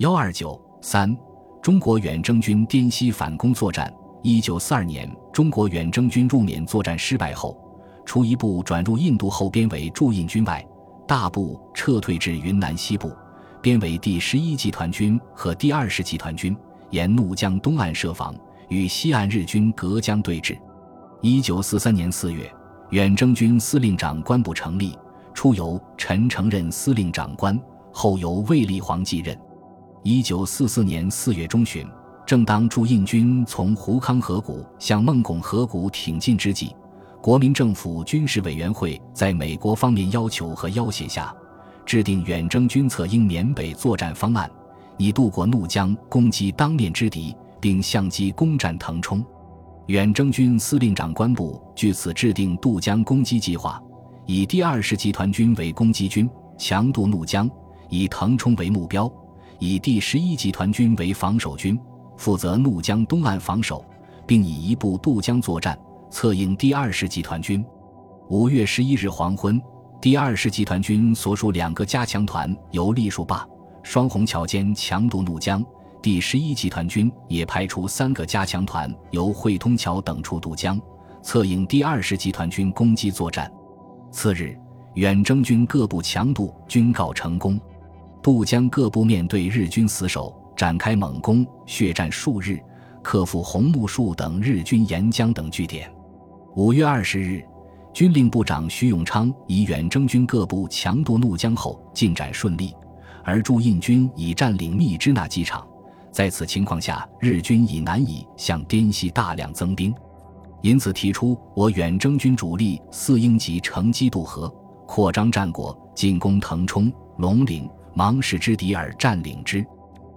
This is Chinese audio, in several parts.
幺二九三，中国远征军滇西反攻作战。一九四二年，中国远征军入缅作战失败后，除一部转入印度后编为驻印军外，大部撤退至云南西部，编为第十一集团军和第二十集团军，沿怒江东岸设防，与西岸日军隔江对峙。一九四三年四月，远征军司令长官部成立，初由陈诚任司令长官，后由卫立煌继任。一九四四年四月中旬。正当驻印军从胡康河谷向孟拱河谷挺进之际，国民政府军事委员会在美国方面要求和要挟下，制定远征军策应缅北作战方案，以渡过怒江攻击当面之敌，并相机攻占腾冲。远征军司令长官部据此制定渡江攻击计划，以第二十集团军为攻击军，强渡怒江，以腾冲为目标；以第十一集团军为防守军。负责怒江东岸防守，并以一部渡江作战，策应第二十集团军。五月十一日黄昏，第二十集团军所属两个加强团由栗树坝、双虹桥间强渡怒江；第十一集团军也派出三个加强团由汇通桥等处渡江，策应第二十集团军攻击作战。次日，远征军各部强渡均告成功，渡江各部面对日军死守。展开猛攻，血战数日，克服红木树等日军沿江等据点。五月二十日，军令部长徐永昌以远征军各部强渡怒江后进展顺利，而驻印军已占领密支那机场。在此情况下，日军已难以向滇西大量增兵，因此提出我远征军主力四英级乘机渡河，扩张战果，进攻腾冲、龙陵、芒市之敌而占领之。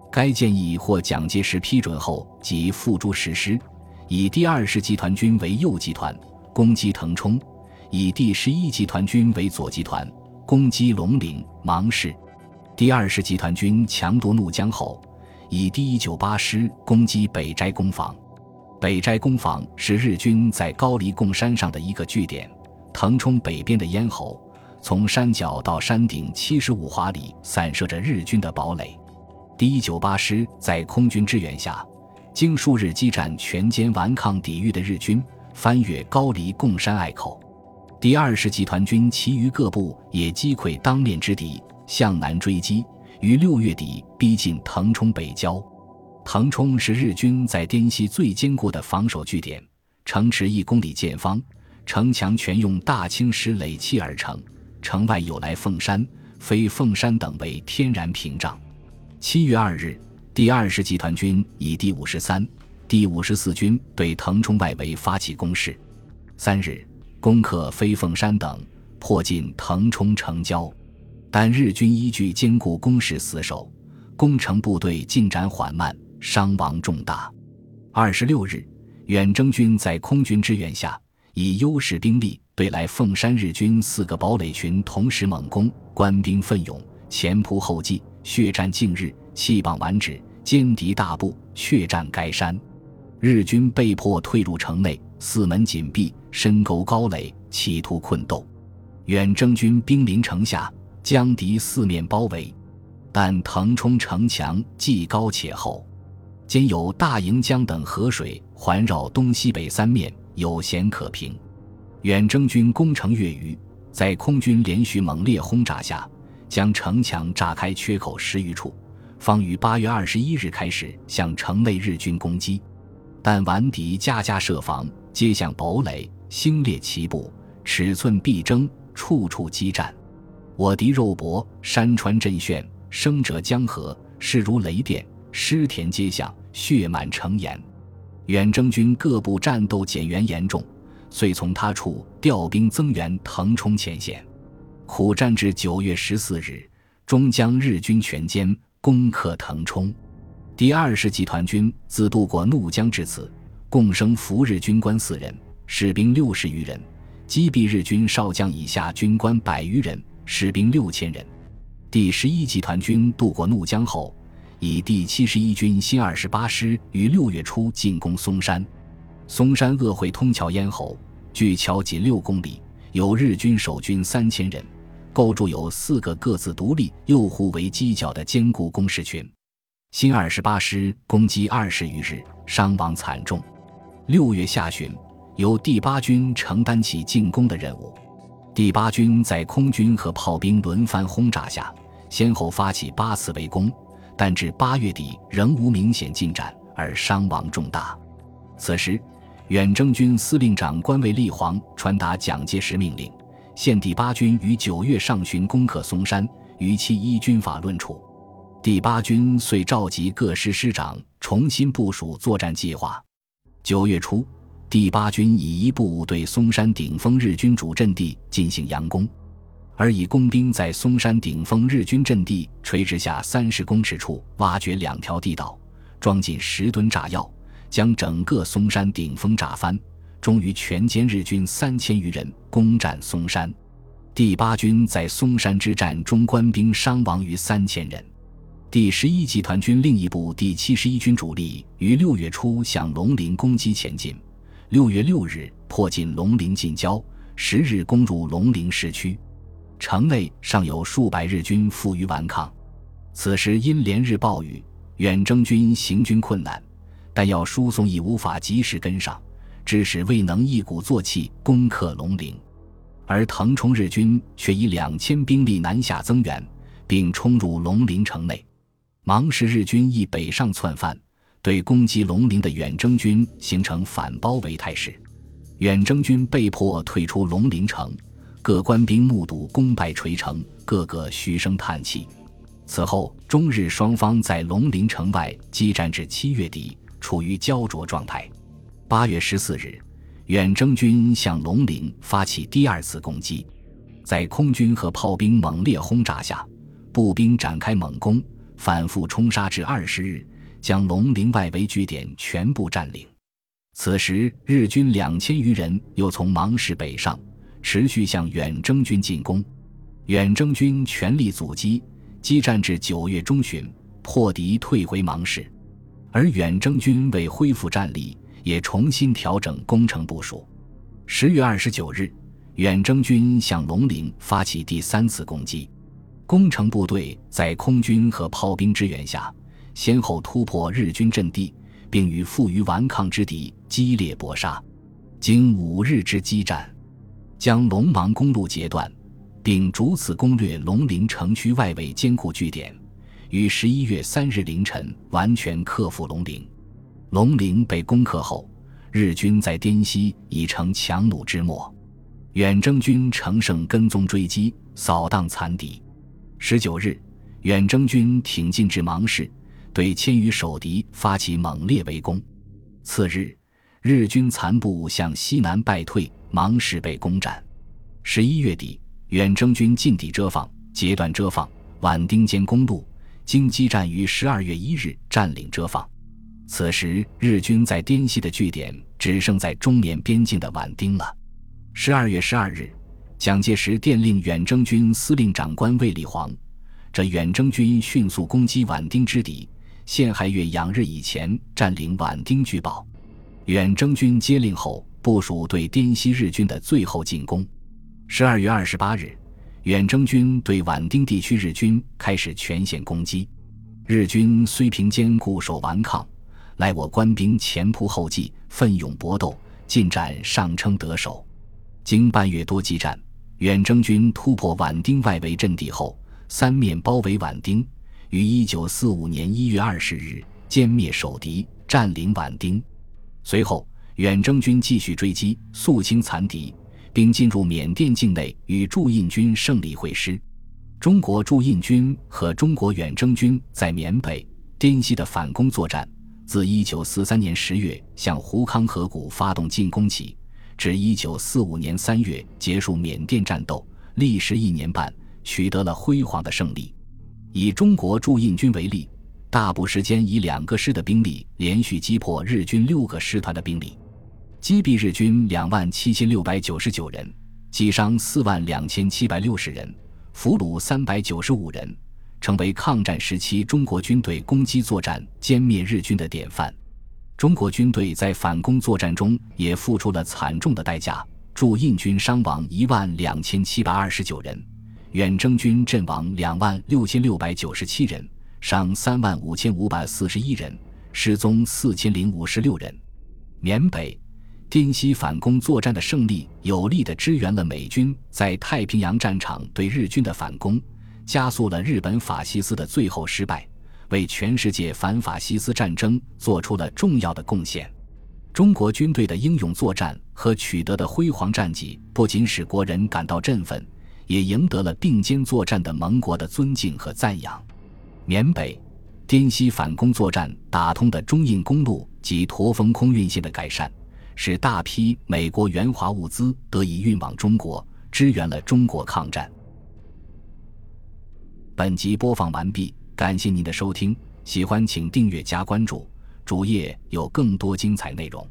该建议获蒋介石批准后，即付诸实施。以第二十集团军为右集团，攻击腾冲；以第十一集团军为左集团，攻击龙岭、芒市。第二十集团军强夺怒江后，以第一九八师攻击北斋攻防。北斋攻防是日军在高黎贡山上的一个据点，腾冲北边的咽喉，从山脚到山顶七十五华里，散射着日军的堡垒。第一九八师在空军支援下，经数日激战，全歼顽抗抵御的日军，翻越高黎贡山隘口。第二十集团军其余各部也击溃当面之敌，向南追击，于六月底逼近腾冲北郊。腾冲是日军在滇西最坚固的防守据点，城池一公里见方，城墙全用大青石垒砌而成，城外有来凤山、飞凤山等为天然屏障。七月二日，第二十集团军以第五十三、第五十四军对腾冲外围发起攻势。三日，攻克飞凤山等，迫近腾冲城郊，但日军依据坚固工事死守，攻城部队进展缓慢，伤亡重大。二十六日，远征军在空军支援下，以优势兵力对来凤山日军四个堡垒群同时猛攻，官兵奋勇，前仆后继。血战近日，弃棒完止，歼敌大部，血战该山。日军被迫退入城内，四门紧闭，深沟高垒，企图困斗。远征军兵临城下，将敌四面包围。但腾冲城墙既高且厚，兼有大营江等河水环绕东西北三面，有险可平。远征军攻城月余，在空军连续猛烈轰炸下。将城墙炸开缺口十余处，方于八月二十一日开始向城内日军攻击，但顽敌家家设防，皆向堡垒，星列齐布，尺寸必争，处处激战。我敌肉搏，山川震旋，生者江河，势如雷电，尸田皆响，血满城沿。远征军各部战斗减员严重，遂从他处调兵增援腾冲前线。苦战至九月十四日，终将日军全歼，攻克腾冲。第二十集团军自渡过怒江至此，共生俘日军官四人，士兵六十余人，击毙日军少将以下军官百余人，士兵六千人。第十一集团军渡过怒江后，以第七十一军新二十八师于六月初进攻松山。松山鄂会通桥咽喉，距桥仅六公里。有日军守军三千人，构筑有四个各自独立又互为犄角的坚固工事群。新二十八师攻击二十余日，伤亡惨重。六月下旬，由第八军承担起进攻的任务。第八军在空军和炮兵轮番轰炸下，先后发起八次围攻，但至八月底仍无明显进展，而伤亡重大。此时，远征军司令长官卫立煌传达蒋介石命令，限第八军于九月上旬攻克松山，于其依军法论处。第八军遂召集各师师长，重新部署作战计划。九月初。第八军以一部对松山顶峰日军主阵地进行佯攻，而以工兵在松山顶峰日军阵地垂直下三十公尺处挖掘两条地道，装进十吨炸药，将整个松山顶峰炸翻，终于全歼日军三千余人，攻占松山。第八军在松山之战中官兵伤亡逾三千人。第十一集团军另一部第七十一军主力于六月初向龙陵攻击前进。六月六日，迫近龙陵近郊，十日攻入龙陵市区，城内尚有数百日军负隅顽抗。此时因连日暴雨，远征军行军困难，弹药输送亦无法及时跟上，致使未能一鼓作气攻克龙陵。而腾冲日军却以两千兵力南下增援，并冲入龙陵城内。芒市日军亦北上窜犯。对攻击龙陵的远征军形成反包围态势，远征军被迫退出龙陵城，各官兵目睹功败垂成，个个嘘声叹气。此后，中日双方在龙陵城外激战至七月底，处于焦灼状态。八月十四日，远征军向龙陵发起第二次攻击，在空军和炮兵猛烈轰炸下，步兵展开猛攻，反复冲杀至二十日。将龙陵外围据点全部占领。此时，日军两千余人又从芒市北上，持续向远征军进攻。远征军全力阻击，激战至九月中旬，破敌退回芒市。而远征军为恢复战力，也重新调整攻城部署。十月二十九日，远征军向龙陵发起第三次攻击，攻城部队在空军和炮兵支援下。先后突破日军阵地，并与负隅顽抗之敌激烈搏杀，经五日之激战，将龙芒公路截断，并逐次攻略龙陵城区外围坚固据点，于十一月三日凌晨完全克服龙陵。龙陵被攻克后，日军在滇西已成强弩之末，远征军乘胜跟踪追击，扫荡残敌。十九日，远征军挺进至芒市。对千余守敌发起猛烈围攻。次日，日军残部向西南败退，芒市被攻占。十一月底，远征军进抵遮放，截断遮放、宛丁间公路，经激战于十二月一日占领遮放。此时，日军在滇西的据点只剩在中缅边境的宛丁了。十二月十二日，蒋介石电令远征军司令长官卫立煌：“这远征军迅速攻击宛丁之敌。”陷害月两日以前占领宛丁据报，远征军接令后部署对滇西日军的最后进攻。十二月二十八日，远征军对宛丁地区日军开始全线攻击。日军虽凭坚固守顽抗，赖我官兵前仆后继，奋勇搏斗，进展上称得手。经半月多激战，远征军突破宛丁外围阵地后，三面包围宛丁。于一九四五年一月二十日歼灭守敌，占领宛丁。随后，远征军继续追击，肃清残敌，并进入缅甸境内，与驻印军胜利会师。中国驻印军和中国远征军在缅北、滇西的反攻作战，自一九四三年十月向胡康河谷发动进攻起，至一九四五年三月结束缅甸战斗，历时一年半，取得了辉煌的胜利。以中国驻印军为例，大部时间以两个师的兵力连续击破日军六个师团的兵力，击毙日军两万七千六百九十九人，击伤四万两千七百六十人，俘虏三百九十五人，成为抗战时期中国军队攻击作战、歼灭日军的典范。中国军队在反攻作战中也付出了惨重的代价，驻印军伤亡一万两千七百二十九人。远征军阵亡两万六千六百九十七人，伤三万五千五百四十一人，失踪四千零五十六人。缅北。滇西反攻作战的胜利，有力地支援了美军在太平洋战场对日军的反攻，加速了日本法西斯的最后失败，为全世界反法西斯战争做出了重要的贡献。中国军队的英勇作战和取得的辉煌战绩，不仅使国人感到振奋，也赢得了并肩作战的盟国的尊敬和赞扬。缅北、滇西反攻作战打通的中印公路及驼峰空运线的改善。使大批美国援华物资得以运往中国，支援了中国抗战。本集播放完毕，感谢您的收听，喜欢请订阅加关注，主页有更多精彩内容。